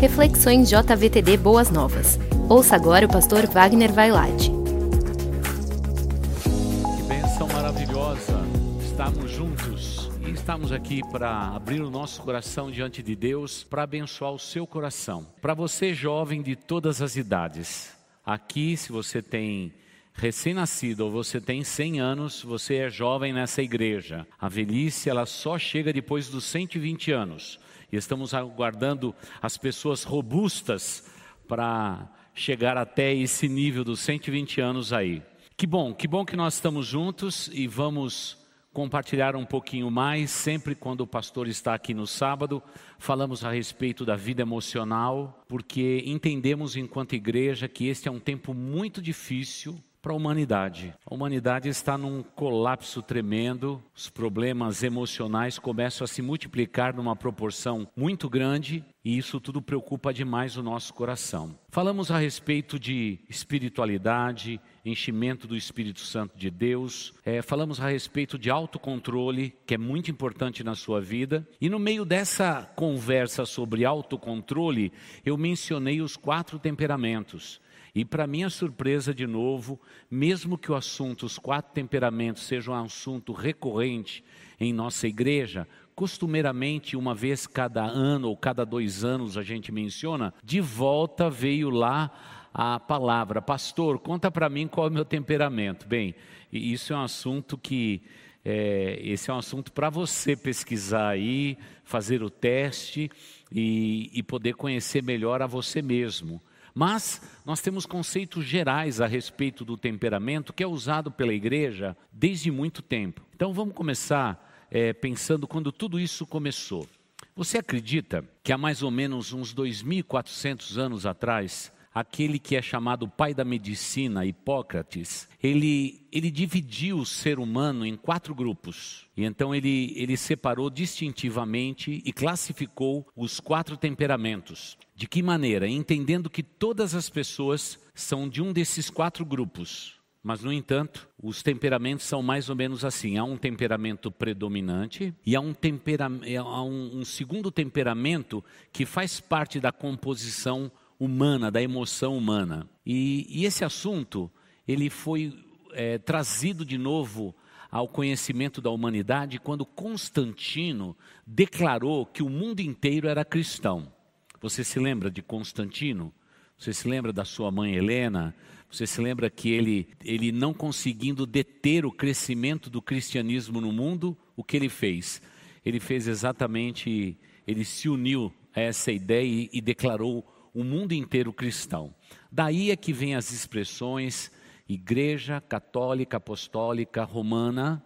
Reflexões JVTD Boas Novas. Ouça agora o pastor Wagner Vailate. Que bênção maravilhosa estarmos juntos e estamos aqui para abrir o nosso coração diante de Deus para abençoar o seu coração. Para você, jovem de todas as idades, aqui, se você tem recém-nascido ou você tem 100 anos, você é jovem nessa igreja. A velhice, ela só chega depois dos 120 anos. E estamos aguardando as pessoas robustas para chegar até esse nível dos 120 anos aí. Que bom, que bom que nós estamos juntos e vamos compartilhar um pouquinho mais. Sempre quando o pastor está aqui no sábado, falamos a respeito da vida emocional, porque entendemos enquanto igreja que este é um tempo muito difícil para a humanidade. A humanidade está num colapso tremendo, os problemas emocionais começam a se multiplicar numa proporção muito grande e isso tudo preocupa demais o nosso coração. Falamos a respeito de espiritualidade, enchimento do Espírito Santo de Deus, é, falamos a respeito de autocontrole, que é muito importante na sua vida, e no meio dessa conversa sobre autocontrole, eu mencionei os quatro temperamentos. E para minha surpresa, de novo, mesmo que o assunto, os quatro temperamentos, seja um assunto recorrente em nossa igreja, costumeiramente, uma vez cada ano ou cada dois anos a gente menciona, de volta veio lá a palavra, pastor, conta para mim qual é o meu temperamento. Bem, isso é um assunto que é, esse é um assunto para você pesquisar aí, fazer o teste e, e poder conhecer melhor a você mesmo. Mas nós temos conceitos gerais a respeito do temperamento que é usado pela igreja desde muito tempo. Então vamos começar é, pensando quando tudo isso começou. Você acredita que há mais ou menos uns 2.400 anos atrás, aquele que é chamado pai da medicina, Hipócrates, ele, ele dividiu o ser humano em quatro grupos. E então ele, ele separou distintivamente e classificou os quatro temperamentos. De que maneira? Entendendo que todas as pessoas são de um desses quatro grupos. Mas, no entanto, os temperamentos são mais ou menos assim: há um temperamento predominante e há um, tempera há um, um segundo temperamento que faz parte da composição humana, da emoção humana. E, e esse assunto, ele foi é, trazido de novo ao conhecimento da humanidade quando Constantino declarou que o mundo inteiro era cristão. Você se lembra de Constantino? Você se lembra da sua mãe Helena? Você se lembra que ele, ele não conseguindo deter o crescimento do cristianismo no mundo, o que ele fez? Ele fez exatamente, ele se uniu a essa ideia e, e declarou o mundo inteiro cristão. Daí é que vem as expressões Igreja Católica Apostólica Romana,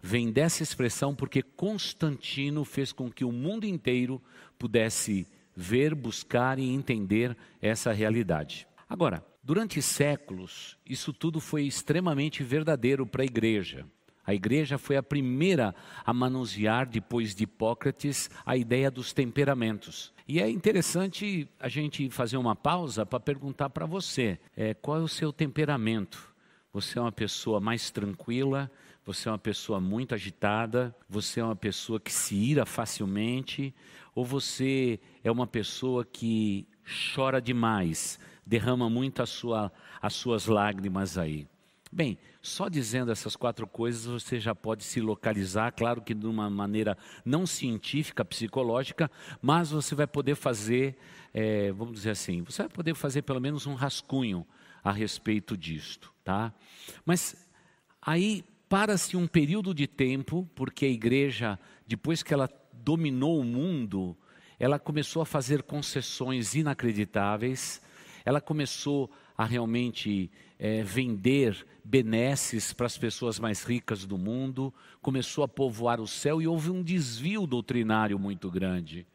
vem dessa expressão porque Constantino fez com que o mundo inteiro pudesse ver, buscar e entender essa realidade. Agora, durante séculos, isso tudo foi extremamente verdadeiro para a igreja. A igreja foi a primeira a manusear, depois de Hipócrates, a ideia dos temperamentos. E é interessante a gente fazer uma pausa para perguntar para você: é, qual é o seu temperamento? Você é uma pessoa mais tranquila? Você é uma pessoa muito agitada? Você é uma pessoa que se ira facilmente? Ou você é uma pessoa que chora demais, derrama muito sua, as suas lágrimas aí? Bem, só dizendo essas quatro coisas você já pode se localizar, claro que de uma maneira não científica, psicológica, mas você vai poder fazer, é, vamos dizer assim, você vai poder fazer pelo menos um rascunho a respeito disto, tá? Mas aí para-se um período de tempo, porque a igreja, depois que ela dominou o mundo, ela começou a fazer concessões inacreditáveis, ela começou a realmente é, vender benesses para as pessoas mais ricas do mundo, começou a povoar o céu e houve um desvio doutrinário muito grande.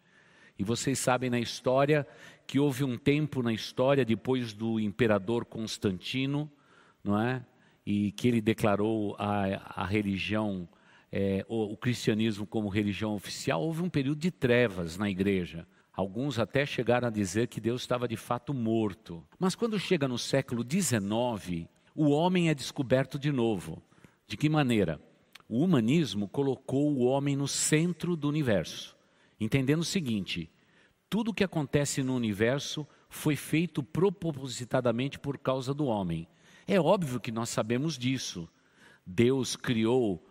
E vocês sabem na história que houve um tempo na história, depois do imperador Constantino, não é? E que ele declarou a, a religião, é, o, o cristianismo como religião oficial, houve um período de trevas na igreja. Alguns até chegaram a dizer que Deus estava de fato morto. Mas quando chega no século XIX, o homem é descoberto de novo. De que maneira? O humanismo colocou o homem no centro do universo, entendendo o seguinte: Tudo que acontece no universo foi feito propositadamente por causa do homem. É óbvio que nós sabemos disso. Deus criou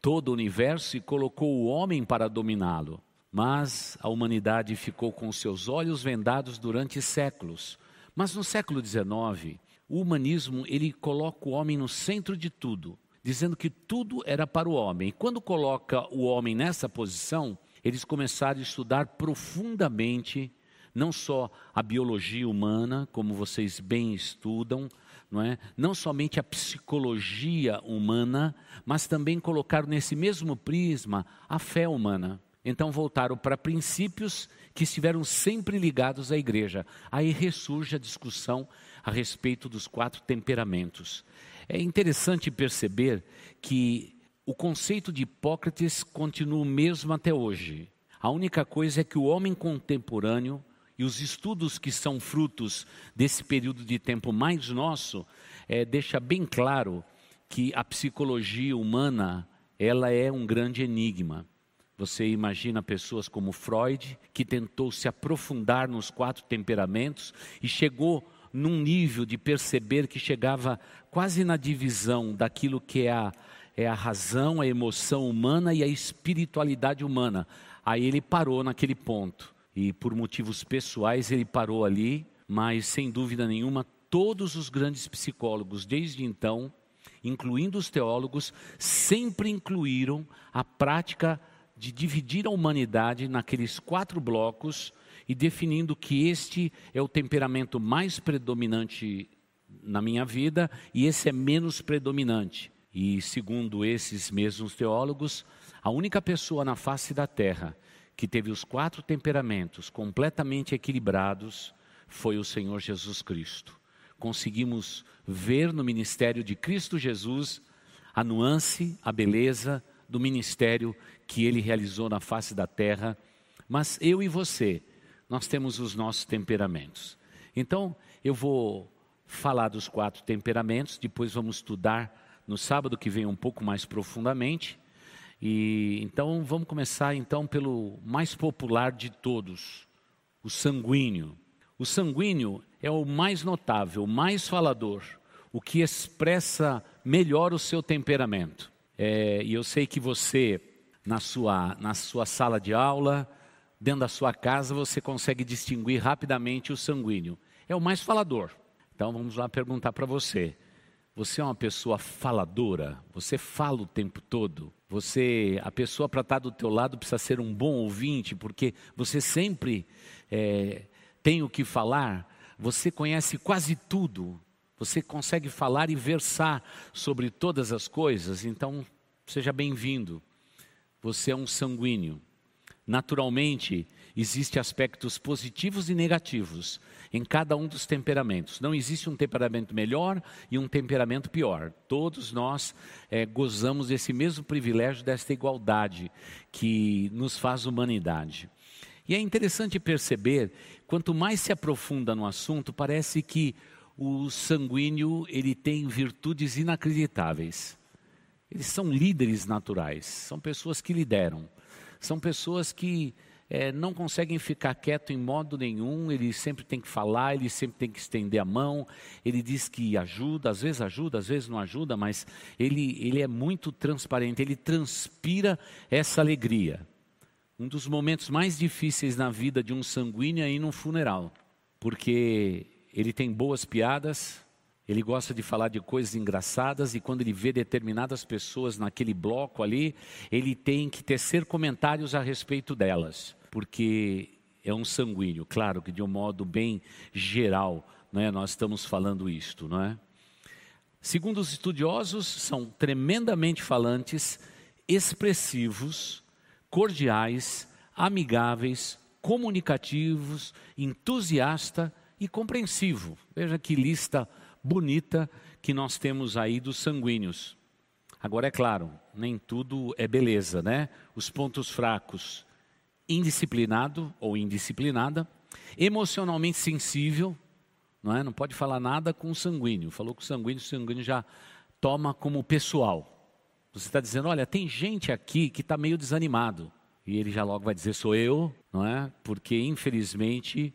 todo o universo e colocou o homem para dominá-lo. Mas a humanidade ficou com seus olhos vendados durante séculos. Mas no século XIX, o humanismo ele coloca o homem no centro de tudo, dizendo que tudo era para o homem. Quando coloca o homem nessa posição, eles começaram a estudar profundamente não só a biologia humana, como vocês bem estudam, não é? Não somente a psicologia humana, mas também colocaram nesse mesmo prisma a fé humana. Então voltaram para princípios que estiveram sempre ligados à igreja. Aí ressurge a discussão a respeito dos quatro temperamentos. É interessante perceber que o conceito de Hipócrates continua o mesmo até hoje. A única coisa é que o homem contemporâneo e os estudos que são frutos desse período de tempo mais nosso é, deixa bem claro que a psicologia humana ela é um grande enigma. Você imagina pessoas como Freud, que tentou se aprofundar nos quatro temperamentos e chegou num nível de perceber que chegava quase na divisão daquilo que é a, é a razão, a emoção humana e a espiritualidade humana. Aí ele parou naquele ponto. E por motivos pessoais ele parou ali, mas sem dúvida nenhuma, todos os grandes psicólogos desde então, incluindo os teólogos, sempre incluíram a prática de dividir a humanidade naqueles quatro blocos e definindo que este é o temperamento mais predominante na minha vida e esse é menos predominante. E segundo esses mesmos teólogos, a única pessoa na face da terra que teve os quatro temperamentos completamente equilibrados foi o Senhor Jesus Cristo. Conseguimos ver no ministério de Cristo Jesus a nuance, a beleza do ministério que ele realizou na face da terra, mas eu e você, nós temos os nossos temperamentos. Então, eu vou falar dos quatro temperamentos, depois vamos estudar no sábado que vem um pouco mais profundamente. E então vamos começar então pelo mais popular de todos, o sanguíneo. O sanguíneo é o mais notável, o mais falador, o que expressa melhor o seu temperamento. É, e eu sei que você, na sua, na sua sala de aula, dentro da sua casa, você consegue distinguir rapidamente o sanguíneo. É o mais falador. Então vamos lá perguntar para você. Você é uma pessoa faladora? Você fala o tempo todo? Você, a pessoa para estar do teu lado precisa ser um bom ouvinte, porque você sempre é, tem o que falar. Você conhece quase tudo. Você consegue falar e versar sobre todas as coisas, então seja bem-vindo. Você é um sanguíneo. Naturalmente, existem aspectos positivos e negativos em cada um dos temperamentos. Não existe um temperamento melhor e um temperamento pior. Todos nós é, gozamos desse mesmo privilégio, desta igualdade que nos faz humanidade. E é interessante perceber, quanto mais se aprofunda no assunto, parece que o sanguíneo ele tem virtudes inacreditáveis. Eles são líderes naturais, são pessoas que lideram, são pessoas que é, não conseguem ficar quieto em modo nenhum, ele sempre tem que falar, ele sempre tem que estender a mão, ele diz que ajuda, às vezes ajuda, às vezes não ajuda, mas ele, ele é muito transparente, ele transpira essa alegria. Um dos momentos mais difíceis na vida de um sanguíneo é ir num funeral, porque ele tem boas piadas, ele gosta de falar de coisas engraçadas e quando ele vê determinadas pessoas naquele bloco ali, ele tem que tecer comentários a respeito delas, porque é um sanguíneo, claro que de um modo bem geral, não é? Nós estamos falando isto, não é? Segundo os estudiosos, são tremendamente falantes, expressivos, cordiais, amigáveis, comunicativos, entusiasta e compreensivo. Veja que lista bonita que nós temos aí dos sanguíneos. Agora, é claro, nem tudo é beleza, né? Os pontos fracos, indisciplinado ou indisciplinada, emocionalmente sensível, não é? Não pode falar nada com o sanguíneo. Falou com o sanguíneo, o sanguíneo já toma como pessoal. Você está dizendo, olha, tem gente aqui que está meio desanimado. E ele já logo vai dizer, sou eu. não é? Porque, infelizmente,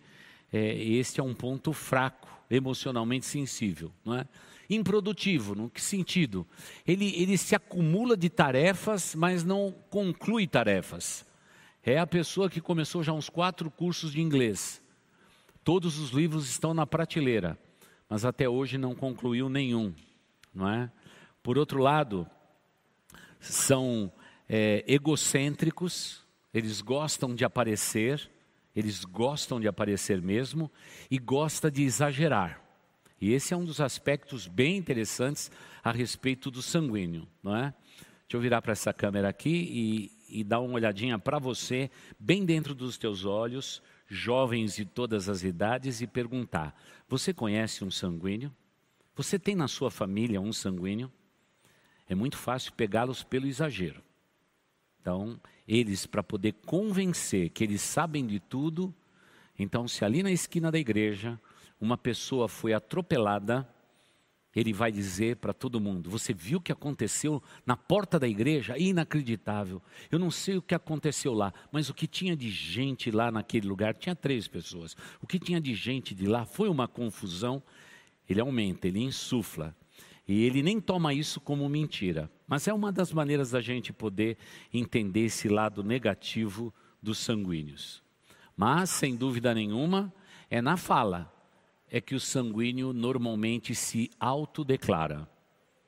é, este é um ponto fraco, emocionalmente sensível, não é? Improdutivo, no que sentido? Ele, ele se acumula de tarefas, mas não conclui tarefas. É a pessoa que começou já uns quatro cursos de inglês. Todos os livros estão na prateleira, mas até hoje não concluiu nenhum, não é? Por outro lado, são é, egocêntricos, eles gostam de aparecer, eles gostam de aparecer mesmo e gosta de exagerar. E esse é um dos aspectos bem interessantes a respeito do sanguíneo, não é? Deixa eu virar para essa câmera aqui e, e dar uma olhadinha para você, bem dentro dos teus olhos, jovens de todas as idades, e perguntar: Você conhece um sanguíneo? Você tem na sua família um sanguíneo? É muito fácil pegá-los pelo exagero. Então, eles, para poder convencer que eles sabem de tudo, então, se ali na esquina da igreja uma pessoa foi atropelada, ele vai dizer para todo mundo: Você viu o que aconteceu na porta da igreja? Inacreditável. Eu não sei o que aconteceu lá, mas o que tinha de gente lá naquele lugar, tinha três pessoas. O que tinha de gente de lá foi uma confusão. Ele aumenta, ele insufla. E ele nem toma isso como mentira. Mas é uma das maneiras da gente poder entender esse lado negativo dos sanguíneos. Mas, sem dúvida nenhuma, é na fala é que o sanguíneo normalmente se autodeclara,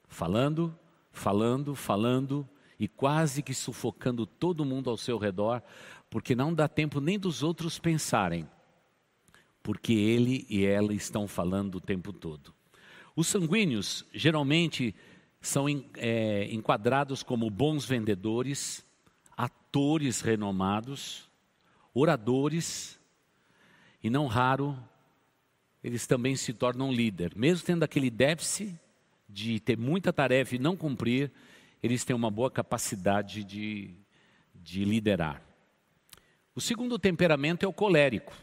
falando, falando, falando e quase que sufocando todo mundo ao seu redor, porque não dá tempo nem dos outros pensarem, porque ele e ela estão falando o tempo todo. Os sanguíneos geralmente são é, enquadrados como bons vendedores, atores renomados, oradores, e não raro eles também se tornam líder. Mesmo tendo aquele déficit de ter muita tarefa e não cumprir, eles têm uma boa capacidade de, de liderar. O segundo temperamento é o colérico.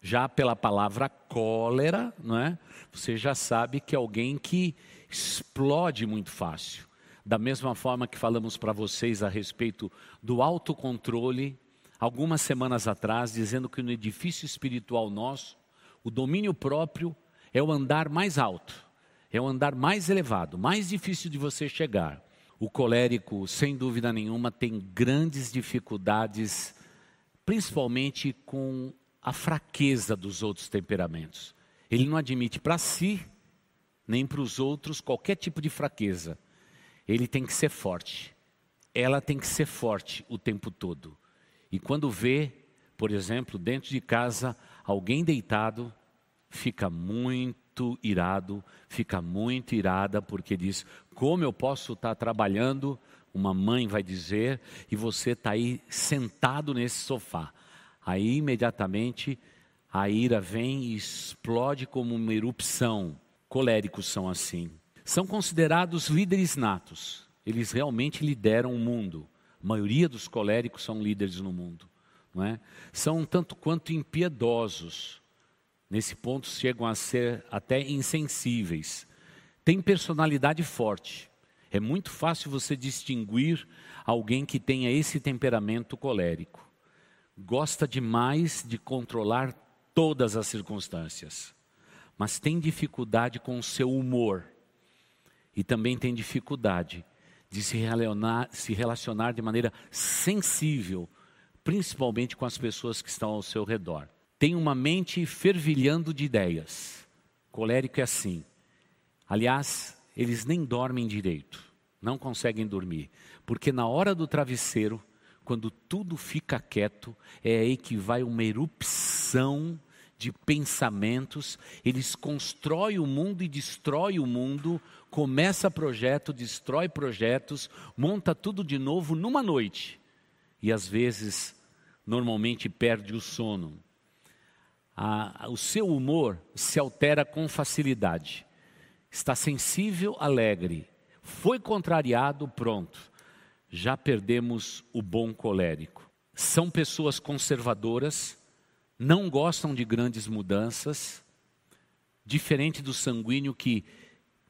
Já pela palavra cólera, não é? você já sabe que é alguém que explode muito fácil. Da mesma forma que falamos para vocês a respeito do autocontrole, algumas semanas atrás, dizendo que no edifício espiritual nosso, o domínio próprio é o andar mais alto, é o andar mais elevado, mais difícil de você chegar. O colérico, sem dúvida nenhuma, tem grandes dificuldades, principalmente com a fraqueza dos outros temperamentos. Ele não admite para si, nem para os outros, qualquer tipo de fraqueza. Ele tem que ser forte. Ela tem que ser forte o tempo todo. E quando vê, por exemplo, dentro de casa, alguém deitado, fica muito irado, fica muito irada, porque diz: como eu posso estar trabalhando? Uma mãe vai dizer, e você está aí sentado nesse sofá. Aí imediatamente a ira vem e explode como uma erupção. Coléricos são assim. São considerados líderes natos. Eles realmente lideram o mundo. A maioria dos coléricos são líderes no mundo não é? São tanto quanto impiedosos. Nesse ponto chegam a ser até insensíveis. Tem personalidade forte. É muito fácil você distinguir alguém que tenha esse temperamento colérico. Gosta demais de controlar todas as circunstâncias, mas tem dificuldade com o seu humor e também tem dificuldade de se relacionar, se relacionar de maneira sensível principalmente com as pessoas que estão ao seu redor. Tem uma mente fervilhando de ideias. Colérico é assim. Aliás, eles nem dormem direito, não conseguem dormir, porque na hora do travesseiro, quando tudo fica quieto, é aí que vai uma erupção de pensamentos, eles constroem o mundo e destroem o mundo, começa projeto, destrói projetos, monta tudo de novo numa noite. E às vezes normalmente perde o sono. A, o seu humor se altera com facilidade. Está sensível, alegre. Foi contrariado, pronto. Já perdemos o bom colérico. São pessoas conservadoras, não gostam de grandes mudanças, diferente do sanguíneo que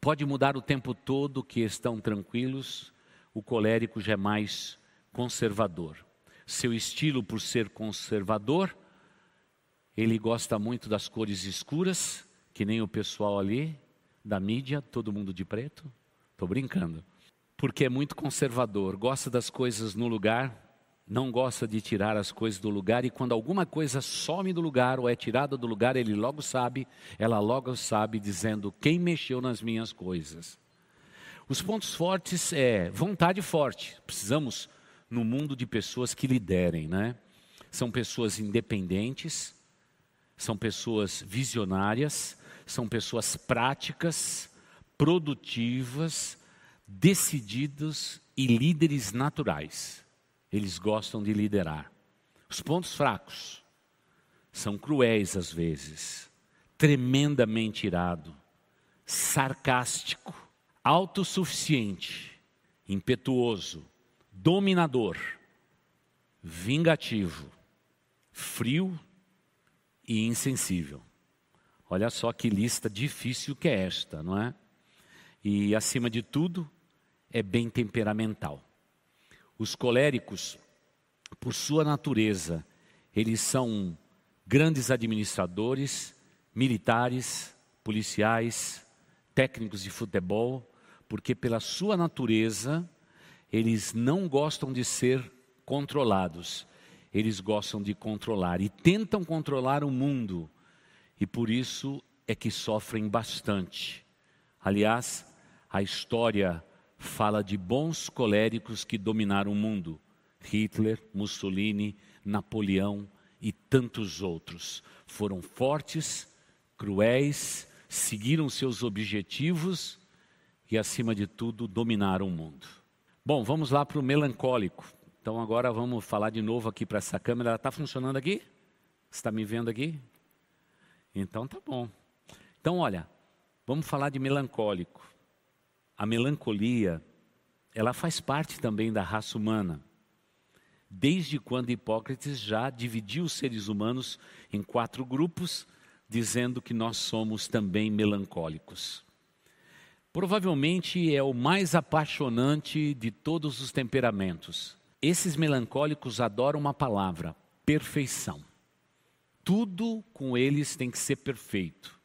pode mudar o tempo todo, que estão tranquilos, o colérico já é mais conservador. Seu estilo, por ser conservador, ele gosta muito das cores escuras, que nem o pessoal ali da mídia, todo mundo de preto. Estou brincando. Porque é muito conservador, gosta das coisas no lugar, não gosta de tirar as coisas do lugar e quando alguma coisa some do lugar ou é tirada do lugar, ele logo sabe, ela logo sabe dizendo quem mexeu nas minhas coisas. Os pontos fortes é vontade forte. Precisamos no mundo de pessoas que liderem, né? São pessoas independentes, são pessoas visionárias, são pessoas práticas, produtivas, decididos e líderes naturais. Eles gostam de liderar. Os pontos fracos são cruéis às vezes, tremendamente irado, sarcástico, autossuficiente, impetuoso, dominador, vingativo, frio e insensível. Olha só que lista difícil que é esta, não é? E acima de tudo, é bem temperamental. Os coléricos, por sua natureza, eles são grandes administradores, militares, policiais, técnicos de futebol, porque pela sua natureza, eles não gostam de ser controlados, eles gostam de controlar e tentam controlar o mundo, e por isso é que sofrem bastante. Aliás, a história fala de bons coléricos que dominaram o mundo: Hitler, Mussolini, Napoleão e tantos outros. Foram fortes, cruéis, seguiram seus objetivos e, acima de tudo, dominaram o mundo. Bom, vamos lá para o melancólico. Então, agora vamos falar de novo aqui para essa câmera. Ela está funcionando aqui? Está me vendo aqui? Então, tá bom. Então, olha, vamos falar de melancólico a melancolia, ela faz parte também da raça humana. Desde quando Hipócrates já dividiu os seres humanos em quatro grupos, dizendo que nós somos também melancólicos. Provavelmente é o mais apaixonante de todos os temperamentos. Esses melancólicos adoram uma palavra: perfeição. Tudo com eles tem que ser perfeito.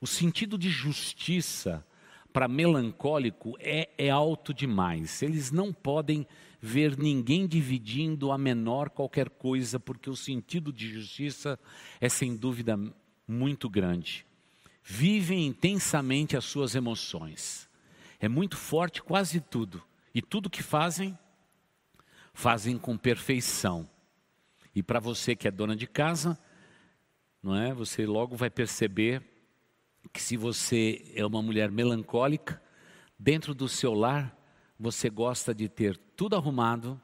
O sentido de justiça para melancólico é, é alto demais. Eles não podem ver ninguém dividindo a menor qualquer coisa, porque o sentido de justiça é sem dúvida muito grande. Vivem intensamente as suas emoções. É muito forte quase tudo. E tudo que fazem, fazem com perfeição. E para você que é dona de casa, não é? Você logo vai perceber que se você é uma mulher melancólica, dentro do seu lar, você gosta de ter tudo arrumado,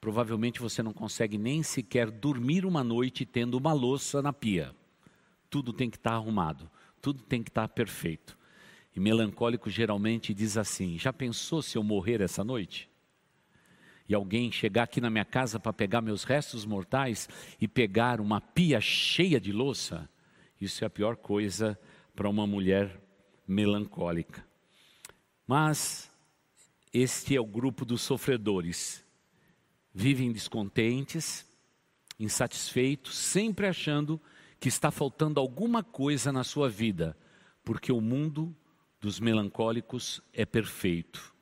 provavelmente você não consegue nem sequer dormir uma noite tendo uma louça na pia. Tudo tem que estar arrumado, tudo tem que estar perfeito. E melancólico geralmente diz assim: Já pensou se eu morrer essa noite? E alguém chegar aqui na minha casa para pegar meus restos mortais e pegar uma pia cheia de louça? Isso é a pior coisa para uma mulher melancólica. Mas este é o grupo dos sofredores. Vivem descontentes, insatisfeitos, sempre achando que está faltando alguma coisa na sua vida, porque o mundo dos melancólicos é perfeito.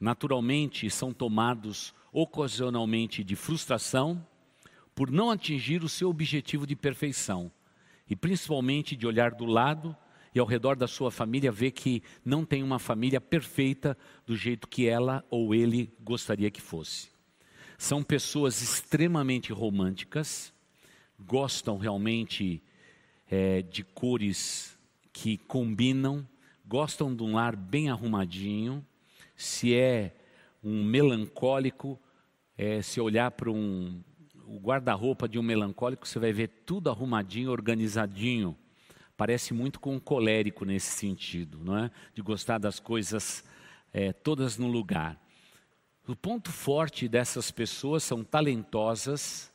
Naturalmente, são tomados ocasionalmente de frustração por não atingir o seu objetivo de perfeição e principalmente de olhar do lado e ao redor da sua família ver que não tem uma família perfeita do jeito que ela ou ele gostaria que fosse. São pessoas extremamente românticas, gostam realmente é, de cores que combinam, gostam de um lar bem arrumadinho. Se é um melancólico, é, se olhar para um, o guarda-roupa de um melancólico, você vai ver tudo arrumadinho, organizadinho. Parece muito com um colérico nesse sentido, não é? De gostar das coisas é, todas no lugar. O ponto forte dessas pessoas são talentosas,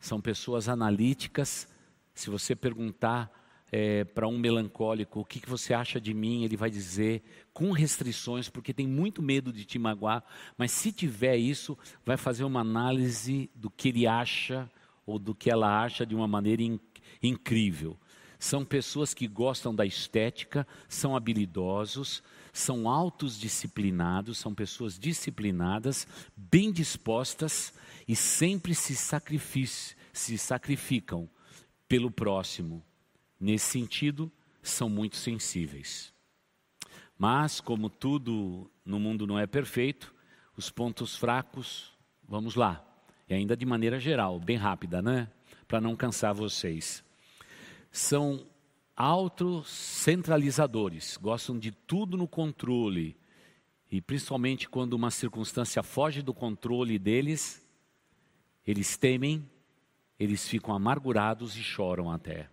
são pessoas analíticas. Se você perguntar é, para um melancólico, o que, que você acha de mim? Ele vai dizer com restrições, porque tem muito medo de te magoar, mas se tiver isso, vai fazer uma análise do que ele acha ou do que ela acha de uma maneira in, incrível. São pessoas que gostam da estética, são habilidosos, são autodisciplinados, são pessoas disciplinadas, bem dispostas e sempre se, se sacrificam pelo próximo. Nesse sentido, são muito sensíveis. Mas, como tudo no mundo não é perfeito, os pontos fracos, vamos lá. E ainda de maneira geral, bem rápida, né? Para não cansar vocês. São autocentralizadores, gostam de tudo no controle. E principalmente quando uma circunstância foge do controle deles, eles temem, eles ficam amargurados e choram até.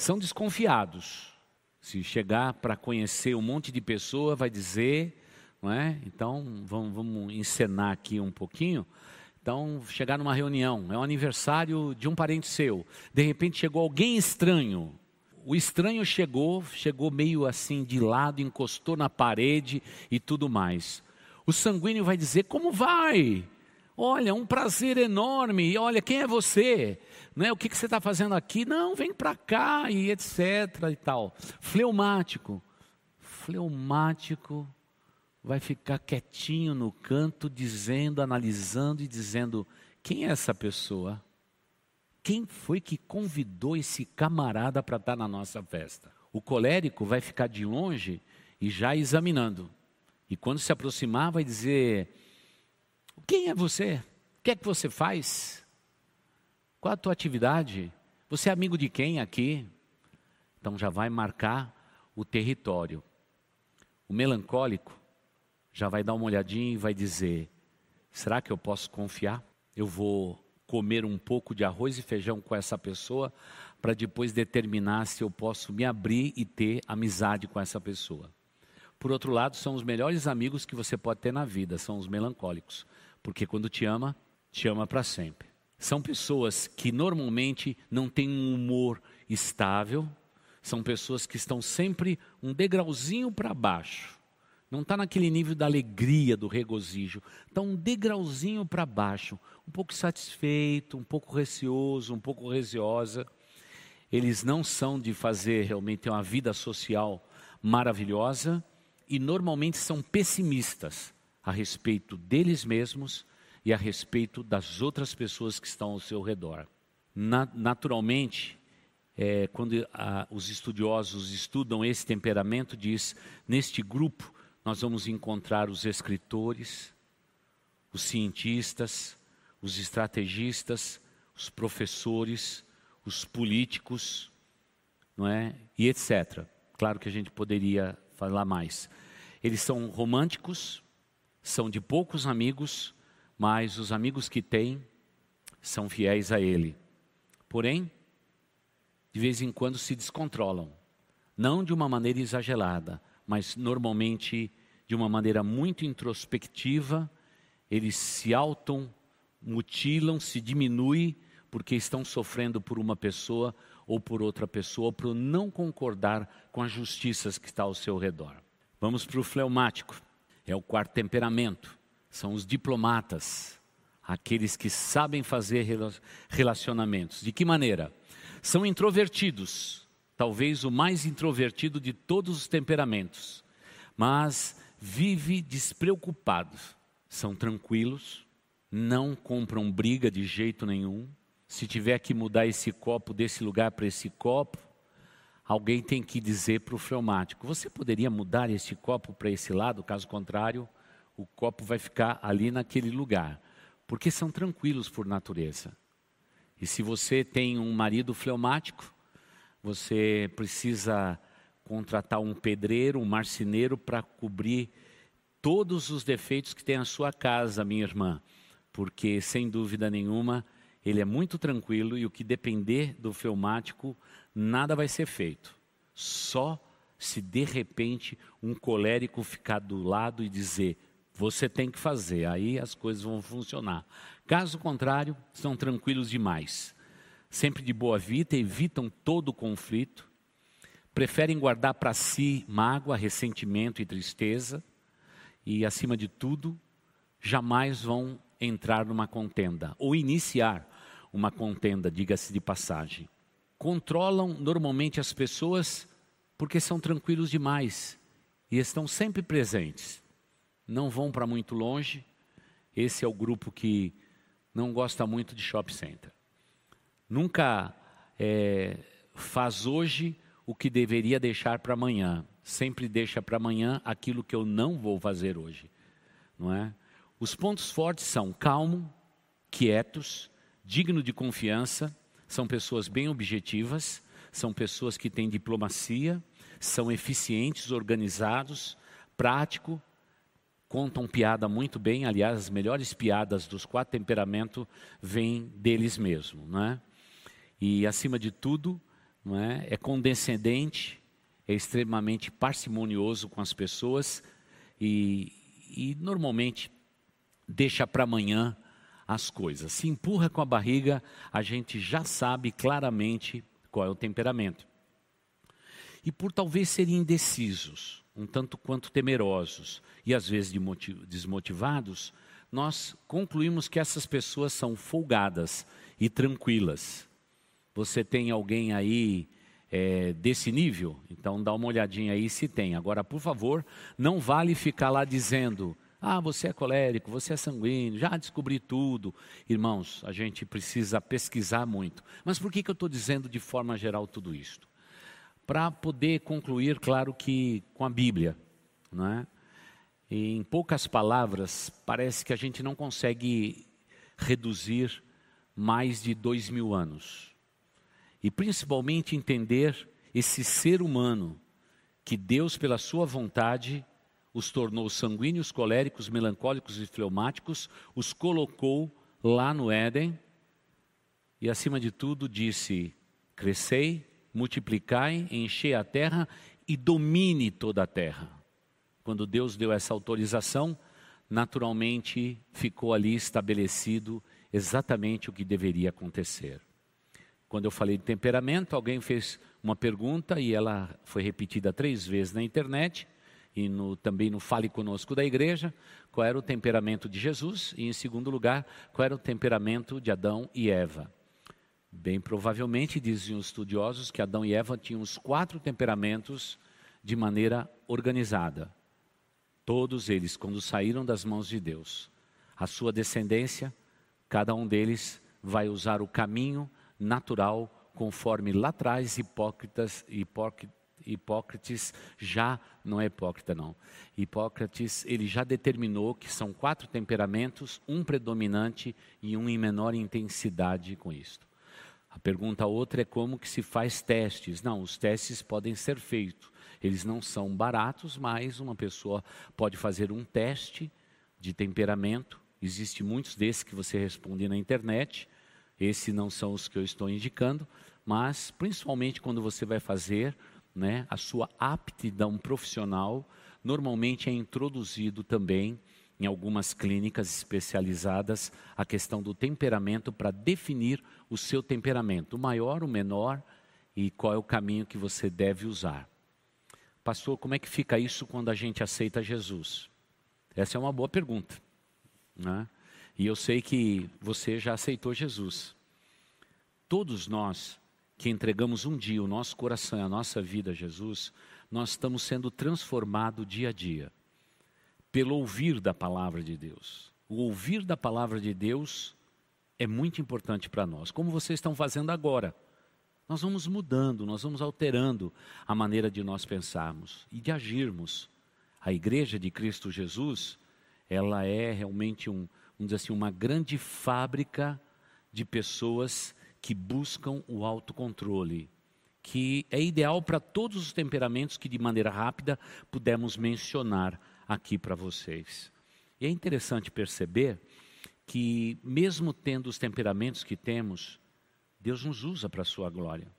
São desconfiados, se chegar para conhecer um monte de pessoa, vai dizer, não é? Então, vamos, vamos encenar aqui um pouquinho. Então, chegar numa reunião, é um aniversário de um parente seu. De repente chegou alguém estranho. O estranho chegou, chegou meio assim de lado, encostou na parede e tudo mais. O sanguíneo vai dizer: Como vai? Olha, um prazer enorme. E olha, quem é você? Né? O que, que você está fazendo aqui? Não, vem para cá e etc. e tal. Fleumático. Fleumático vai ficar quietinho no canto, dizendo, analisando e dizendo: quem é essa pessoa? Quem foi que convidou esse camarada para estar tá na nossa festa? O colérico vai ficar de longe e já examinando. E quando se aproximar, vai dizer: quem é você? O que é que você faz? Qual a tua atividade? Você é amigo de quem aqui? Então já vai marcar o território. O melancólico já vai dar uma olhadinha e vai dizer: será que eu posso confiar? Eu vou comer um pouco de arroz e feijão com essa pessoa para depois determinar se eu posso me abrir e ter amizade com essa pessoa. Por outro lado, são os melhores amigos que você pode ter na vida, são os melancólicos. Porque quando te ama, te ama para sempre. São pessoas que normalmente não têm um humor estável, são pessoas que estão sempre um degrauzinho para baixo. Não está naquele nível da alegria, do regozijo. Está um degrauzinho para baixo, um pouco satisfeito, um pouco receoso, um pouco receosa. Eles não são de fazer realmente uma vida social maravilhosa e normalmente são pessimistas a respeito deles mesmos e a respeito das outras pessoas que estão ao seu redor. Na, naturalmente, é, quando a, os estudiosos estudam esse temperamento, diz: neste grupo nós vamos encontrar os escritores, os cientistas, os estrategistas, os professores, os políticos, não é? E etc. Claro que a gente poderia falar mais. Eles são românticos, são de poucos amigos, mas os amigos que têm são fiéis a Ele. Porém, de vez em quando se descontrolam, não de uma maneira exagerada, mas normalmente de uma maneira muito introspectiva, eles se automutilam, se diminuem porque estão sofrendo por uma pessoa ou por outra pessoa, por não concordar com as justiças que está ao seu redor. Vamos para o fleumático. É o quarto temperamento. São os diplomatas, aqueles que sabem fazer relacionamentos. De que maneira? São introvertidos, talvez o mais introvertido de todos os temperamentos, mas vive despreocupados. São tranquilos, não compram briga de jeito nenhum. Se tiver que mudar esse copo desse lugar para esse copo, alguém tem que dizer para o fleumático: você poderia mudar esse copo para esse lado, caso contrário, o copo vai ficar ali naquele lugar. Porque são tranquilos por natureza. E se você tem um marido fleumático, você precisa contratar um pedreiro, um marceneiro para cobrir todos os defeitos que tem a sua casa, minha irmã. Porque, sem dúvida nenhuma, ele é muito tranquilo e o que depender do fleumático nada vai ser feito. Só se de repente um colérico ficar do lado e dizer: você tem que fazer, aí as coisas vão funcionar. Caso contrário, são tranquilos demais. sempre de boa vida, evitam todo conflito, preferem guardar para si mágoa, ressentimento e tristeza, e, acima de tudo, jamais vão entrar numa contenda ou iniciar uma contenda, diga-se de passagem. Controlam normalmente as pessoas porque são tranquilos demais e estão sempre presentes. Não vão para muito longe. Esse é o grupo que não gosta muito de shopping center. Nunca é, faz hoje o que deveria deixar para amanhã. Sempre deixa para amanhã aquilo que eu não vou fazer hoje. Não é? Os pontos fortes são calmo, quietos, digno de confiança, são pessoas bem objetivas, são pessoas que têm diplomacia, são eficientes, organizados, prático, contam piada muito bem. Aliás, as melhores piadas dos quatro temperamentos vêm deles mesmos, não é? E acima de tudo, não é? É condescendente, é extremamente parcimonioso com as pessoas e, e normalmente deixa para amanhã as coisas. Se empurra com a barriga, a gente já sabe claramente qual é o temperamento. E por talvez serem indecisos, um tanto quanto temerosos e às vezes desmotivados, nós concluímos que essas pessoas são folgadas e tranquilas. Você tem alguém aí é, desse nível? Então dá uma olhadinha aí se tem. Agora, por favor, não vale ficar lá dizendo ah, você é colérico, você é sanguíneo, já descobri tudo. Irmãos, a gente precisa pesquisar muito. Mas por que, que eu estou dizendo de forma geral tudo isto? Para poder concluir, claro que com a Bíblia, não é? E em poucas palavras, parece que a gente não consegue reduzir mais de dois mil anos. E principalmente entender esse ser humano que Deus, pela sua vontade, os tornou sanguíneos, coléricos, melancólicos e fleumáticos, os colocou lá no Éden e, acima de tudo, disse: Crescei, multiplicai, enchei a terra e domine toda a terra. Quando Deus deu essa autorização, naturalmente ficou ali estabelecido exatamente o que deveria acontecer. Quando eu falei de temperamento, alguém fez uma pergunta e ela foi repetida três vezes na internet e no, também no Fale Conosco da igreja, qual era o temperamento de Jesus e, em segundo lugar, qual era o temperamento de Adão e Eva. Bem provavelmente, diziam os estudiosos, que Adão e Eva tinham os quatro temperamentos de maneira organizada. Todos eles, quando saíram das mãos de Deus, a sua descendência, cada um deles vai usar o caminho natural, conforme lá atrás hipócritas Hipócrates já não é hipócrita não. Hipócrates, ele já determinou que são quatro temperamentos, um predominante e um em menor intensidade com isto. A pergunta outra é como que se faz testes. Não, os testes podem ser feitos. Eles não são baratos, mas uma pessoa pode fazer um teste de temperamento. Existem muitos desses que você responde na internet. Esses não são os que eu estou indicando, mas principalmente quando você vai fazer né, a sua aptidão profissional, normalmente é introduzido também em algumas clínicas especializadas a questão do temperamento para definir o seu temperamento, o maior, o menor e qual é o caminho que você deve usar. Pastor, como é que fica isso quando a gente aceita Jesus? Essa é uma boa pergunta. Né? E eu sei que você já aceitou Jesus. Todos nós que entregamos um dia o nosso coração e a nossa vida a Jesus, nós estamos sendo transformados dia a dia, pelo ouvir da palavra de Deus. O ouvir da palavra de Deus é muito importante para nós, como vocês estão fazendo agora. Nós vamos mudando, nós vamos alterando a maneira de nós pensarmos e de agirmos. A igreja de Cristo Jesus, ela é realmente um, vamos dizer assim, uma grande fábrica de pessoas que buscam o autocontrole, que é ideal para todos os temperamentos que de maneira rápida pudemos mencionar aqui para vocês. E é interessante perceber que mesmo tendo os temperamentos que temos, Deus nos usa para a sua glória.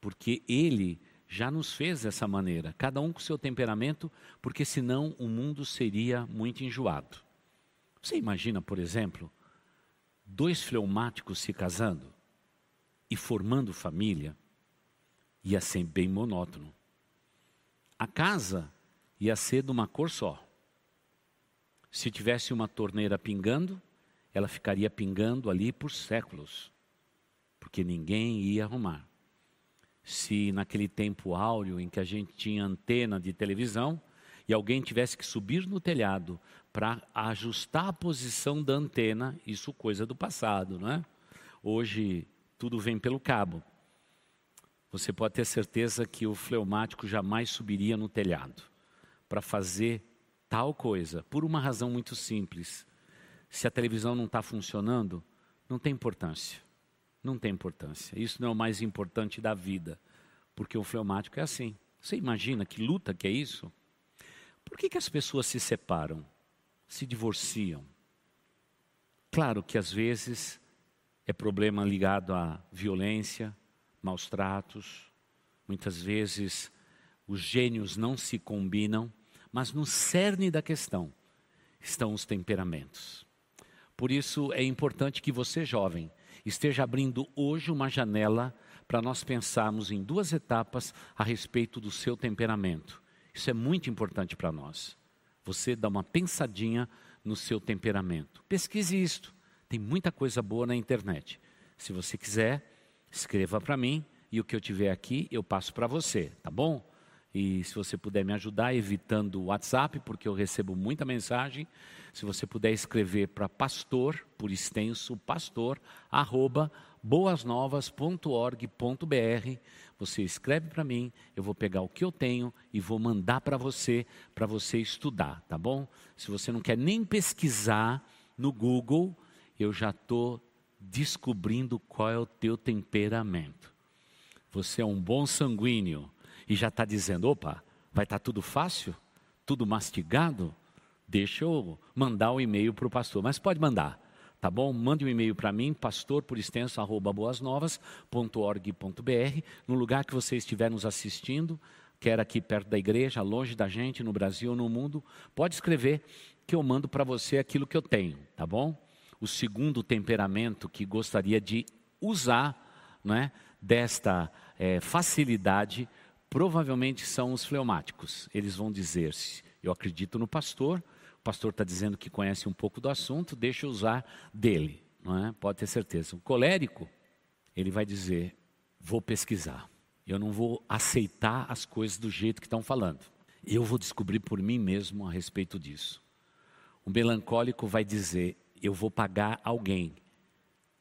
Porque ele já nos fez dessa maneira, cada um com seu temperamento, porque senão o mundo seria muito enjoado. Você imagina, por exemplo, dois fleumáticos se casando? e formando família, ia ser bem monótono. A casa ia ser de uma cor só. Se tivesse uma torneira pingando, ela ficaria pingando ali por séculos, porque ninguém ia arrumar. Se naquele tempo áureo em que a gente tinha antena de televisão e alguém tivesse que subir no telhado para ajustar a posição da antena, isso coisa do passado, não é? Hoje tudo vem pelo cabo. Você pode ter certeza que o fleumático jamais subiria no telhado para fazer tal coisa, por uma razão muito simples. Se a televisão não está funcionando, não tem importância. Não tem importância. Isso não é o mais importante da vida, porque o fleumático é assim. Você imagina que luta que é isso? Por que, que as pessoas se separam, se divorciam? Claro que às vezes é problema ligado à violência, maus tratos. Muitas vezes os gênios não se combinam, mas no cerne da questão estão os temperamentos. Por isso é importante que você, jovem, esteja abrindo hoje uma janela para nós pensarmos em duas etapas a respeito do seu temperamento. Isso é muito importante para nós. Você dá uma pensadinha no seu temperamento. Pesquise isto. Tem muita coisa boa na internet. Se você quiser, escreva para mim e o que eu tiver aqui eu passo para você, tá bom? E se você puder me ajudar, evitando o WhatsApp, porque eu recebo muita mensagem. Se você puder escrever para pastor, por extenso, pastor, arroba boasnovas.org.br. Você escreve para mim, eu vou pegar o que eu tenho e vou mandar para você, para você estudar, tá bom? Se você não quer nem pesquisar no Google, eu já estou descobrindo qual é o teu temperamento. Você é um bom sanguíneo e já está dizendo: opa, vai estar tá tudo fácil? Tudo mastigado? Deixa eu mandar o um e-mail para o pastor. Mas pode mandar, tá bom? Mande um e-mail para mim, pastor por extenso, arroba boasnovas.org.br, no lugar que você estiver nos assistindo, quer aqui perto da igreja, longe da gente, no Brasil ou no mundo, pode escrever que eu mando para você aquilo que eu tenho, tá bom? o segundo temperamento que gostaria de usar né, desta é, facilidade, provavelmente são os fleumáticos. Eles vão dizer-se: Eu acredito no pastor, o pastor está dizendo que conhece um pouco do assunto, deixa eu usar dele. Não é? Pode ter certeza. O colérico, ele vai dizer: Vou pesquisar. Eu não vou aceitar as coisas do jeito que estão falando. Eu vou descobrir por mim mesmo a respeito disso. O melancólico vai dizer: eu vou pagar alguém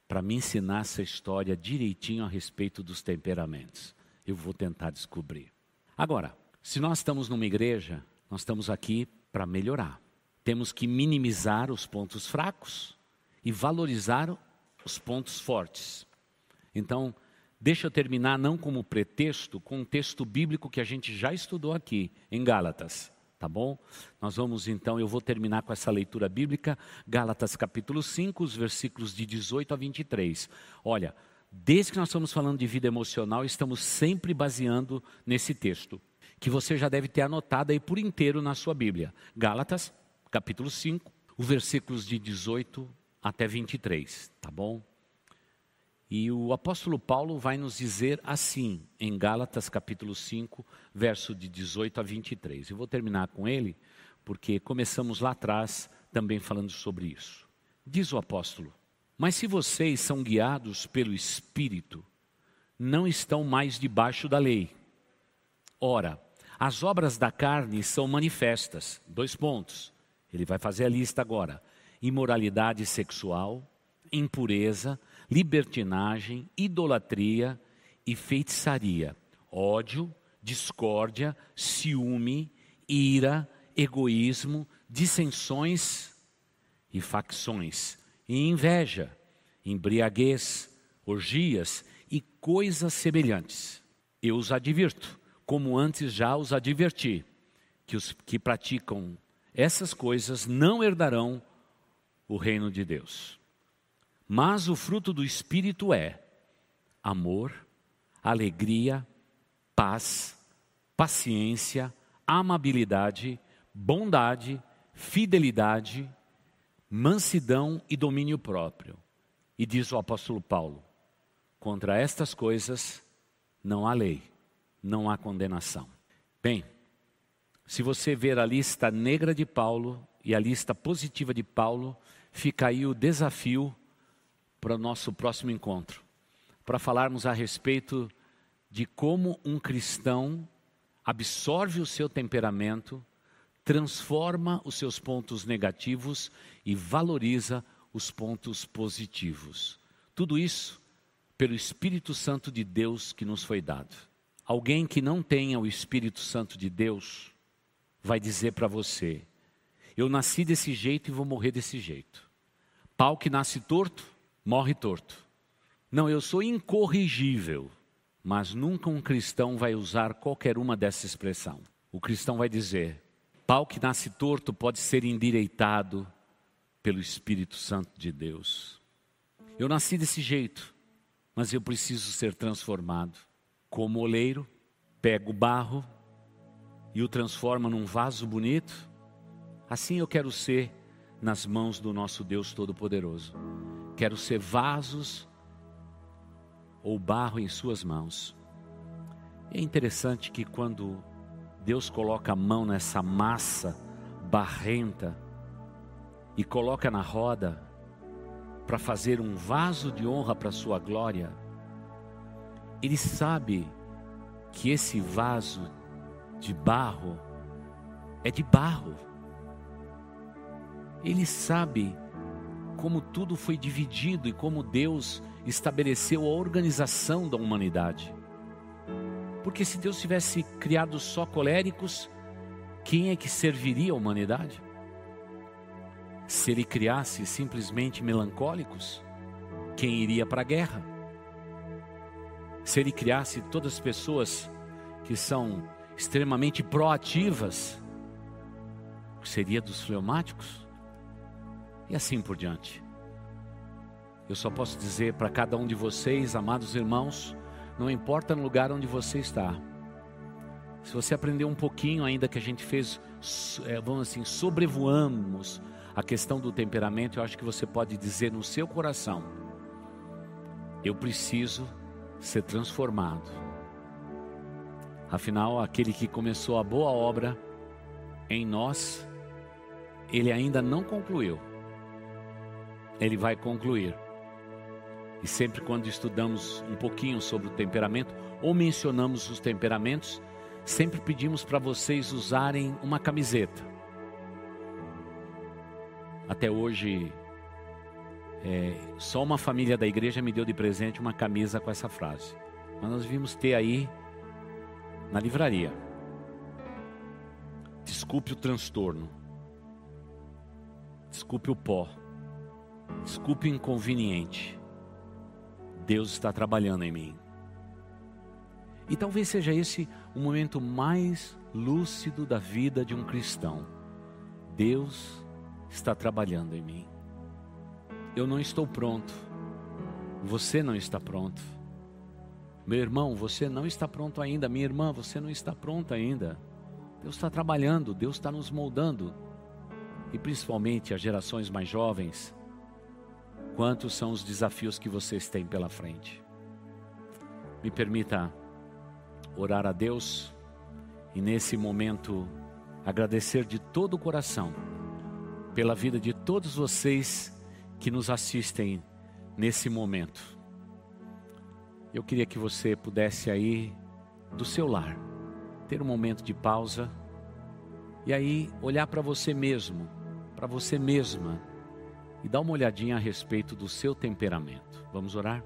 para me ensinar essa história direitinho a respeito dos temperamentos. Eu vou tentar descobrir. Agora, se nós estamos numa igreja, nós estamos aqui para melhorar. Temos que minimizar os pontos fracos e valorizar os pontos fortes. Então, deixa eu terminar não como pretexto, com um texto bíblico que a gente já estudou aqui, em Gálatas tá bom? Nós vamos então, eu vou terminar com essa leitura bíblica, Gálatas capítulo 5, os versículos de 18 a 23. Olha, desde que nós estamos falando de vida emocional, estamos sempre baseando nesse texto, que você já deve ter anotado aí por inteiro na sua Bíblia. Gálatas capítulo 5, os versículos de 18 até 23, tá bom? E o apóstolo Paulo vai nos dizer assim, em Gálatas capítulo 5, verso de 18 a 23. Eu vou terminar com ele, porque começamos lá atrás também falando sobre isso. Diz o apóstolo: Mas se vocês são guiados pelo Espírito, não estão mais debaixo da lei. Ora, as obras da carne são manifestas. Dois pontos. Ele vai fazer a lista agora: imoralidade sexual, impureza, libertinagem, idolatria e feitiçaria, ódio, discórdia, ciúme, ira, egoísmo, dissensões e facções, e inveja, embriaguez, orgias e coisas semelhantes. Eu os advirto, como antes já os adverti, que os que praticam essas coisas não herdarão o reino de Deus. Mas o fruto do Espírito é amor, alegria, paz, paciência, amabilidade, bondade, fidelidade, mansidão e domínio próprio. E diz o apóstolo Paulo: Contra estas coisas não há lei, não há condenação. Bem, se você ver a lista negra de Paulo e a lista positiva de Paulo, fica aí o desafio para o nosso próximo encontro, para falarmos a respeito de como um cristão absorve o seu temperamento, transforma os seus pontos negativos e valoriza os pontos positivos. Tudo isso pelo Espírito Santo de Deus que nos foi dado. Alguém que não tenha o Espírito Santo de Deus vai dizer para você: Eu nasci desse jeito e vou morrer desse jeito. Pau que nasce torto, morre torto. Não, eu sou incorrigível. Mas nunca um cristão vai usar qualquer uma dessa expressão. O cristão vai dizer: pau que nasce torto pode ser endireitado pelo Espírito Santo de Deus. Eu nasci desse jeito, mas eu preciso ser transformado. Como oleiro, pego o barro e o transforma num vaso bonito. Assim eu quero ser nas mãos do nosso Deus Todo-Poderoso. Quero ser vasos ou barro em suas mãos. É interessante que quando Deus coloca a mão nessa massa barrenta e coloca na roda para fazer um vaso de honra para sua glória, ele sabe que esse vaso de barro é de barro. Ele sabe como tudo foi dividido e como Deus estabeleceu a organização da humanidade. Porque se Deus tivesse criado só coléricos, quem é que serviria a humanidade? Se ele criasse simplesmente melancólicos, quem iria para a guerra? Se ele criasse todas as pessoas que são extremamente proativas, seria dos fleumáticos? E assim por diante. Eu só posso dizer para cada um de vocês, amados irmãos, não importa no lugar onde você está. Se você aprender um pouquinho ainda que a gente fez, é, vamos assim, sobrevoamos a questão do temperamento, eu acho que você pode dizer no seu coração: eu preciso ser transformado. Afinal, aquele que começou a boa obra em nós, ele ainda não concluiu. Ele vai concluir. E sempre quando estudamos um pouquinho sobre o temperamento ou mencionamos os temperamentos, sempre pedimos para vocês usarem uma camiseta. Até hoje, é, só uma família da igreja me deu de presente uma camisa com essa frase. Mas nós vimos ter aí na livraria. Desculpe o transtorno. Desculpe o pó. Desculpe o inconveniente. Deus está trabalhando em mim. E talvez seja esse o momento mais lúcido da vida de um cristão. Deus está trabalhando em mim. Eu não estou pronto. Você não está pronto. Meu irmão, você não está pronto ainda. Minha irmã, você não está pronta ainda. Deus está trabalhando, Deus está nos moldando. E principalmente as gerações mais jovens, Quantos são os desafios que vocês têm pela frente? Me permita orar a Deus e nesse momento agradecer de todo o coração pela vida de todos vocês que nos assistem nesse momento. Eu queria que você pudesse aí do seu lar ter um momento de pausa e aí olhar para você mesmo, para você mesma e dá uma olhadinha a respeito do seu temperamento. Vamos orar?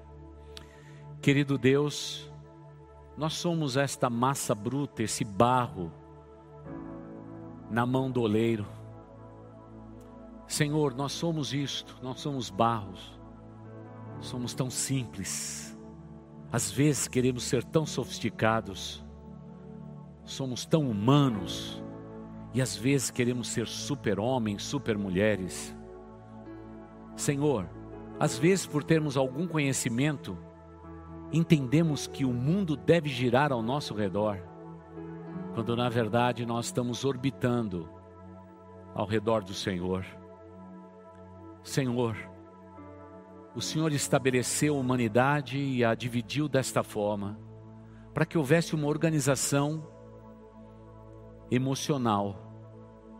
Querido Deus, nós somos esta massa bruta, esse barro na mão do oleiro. Senhor, nós somos isto, nós somos barros, somos tão simples, às vezes queremos ser tão sofisticados, somos tão humanos, e às vezes queremos ser super-homens, super-mulheres. Senhor, às vezes por termos algum conhecimento, entendemos que o mundo deve girar ao nosso redor, quando na verdade nós estamos orbitando ao redor do Senhor. Senhor, o Senhor estabeleceu a humanidade e a dividiu desta forma, para que houvesse uma organização emocional,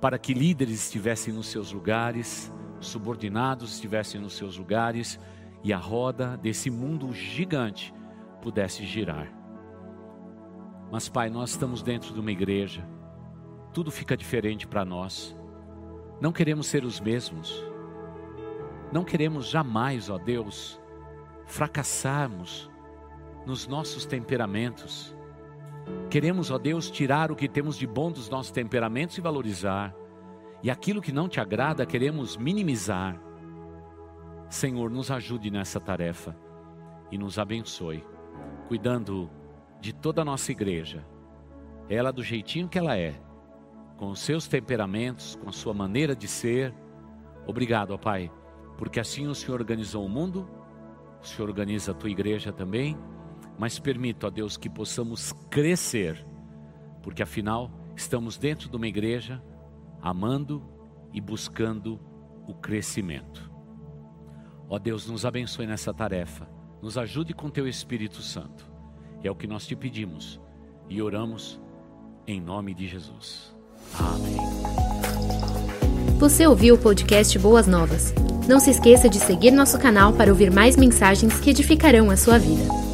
para que líderes estivessem nos seus lugares, subordinados estivessem nos seus lugares e a roda desse mundo gigante pudesse girar. Mas, Pai, nós estamos dentro de uma igreja, tudo fica diferente para nós, não queremos ser os mesmos não queremos jamais, ó Deus, fracassarmos nos nossos temperamentos. Queremos, ó Deus, tirar o que temos de bom dos nossos temperamentos e valorizar. E aquilo que não te agrada, queremos minimizar. Senhor, nos ajude nessa tarefa e nos abençoe, cuidando de toda a nossa igreja, ela do jeitinho que ela é, com os seus temperamentos, com a sua maneira de ser. Obrigado, ó Pai porque assim o Senhor organizou o mundo, o Senhor organiza a tua igreja também, mas permita, ó Deus, que possamos crescer, porque afinal estamos dentro de uma igreja amando e buscando o crescimento. Ó Deus, nos abençoe nessa tarefa, nos ajude com teu Espírito Santo. É o que nós te pedimos e oramos em nome de Jesus. Amém. Você ouviu o podcast Boas Novas? Não se esqueça de seguir nosso canal para ouvir mais mensagens que edificarão a sua vida.